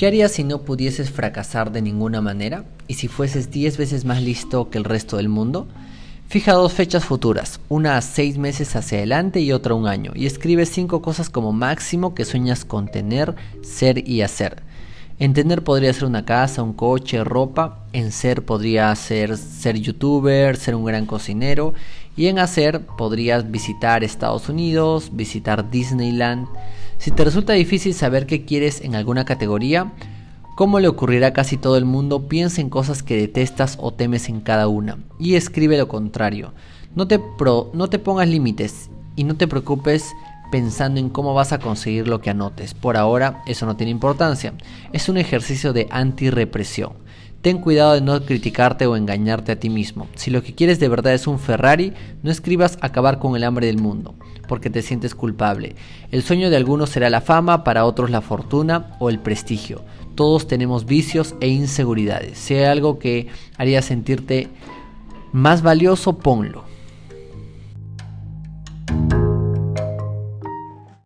¿Qué harías si no pudieses fracasar de ninguna manera? ¿Y si fueses 10 veces más listo que el resto del mundo? Fija dos fechas futuras, una a seis meses hacia adelante y otra un año, y escribe cinco cosas como máximo que sueñas con tener, ser y hacer. En tener podría ser una casa, un coche, ropa. En ser podría ser ser youtuber, ser un gran cocinero. Y en hacer podrías visitar Estados Unidos, visitar Disneyland. Si te resulta difícil saber qué quieres en alguna categoría, como le ocurrirá a casi todo el mundo, piensa en cosas que detestas o temes en cada una. Y escribe lo contrario. No te, no te pongas límites y no te preocupes pensando en cómo vas a conseguir lo que anotes. Por ahora eso no tiene importancia. Es un ejercicio de antirrepresión. Ten cuidado de no criticarte o engañarte a ti mismo. Si lo que quieres de verdad es un Ferrari, no escribas acabar con el hambre del mundo, porque te sientes culpable. El sueño de algunos será la fama, para otros la fortuna o el prestigio. Todos tenemos vicios e inseguridades. Si hay algo que haría sentirte más valioso, ponlo.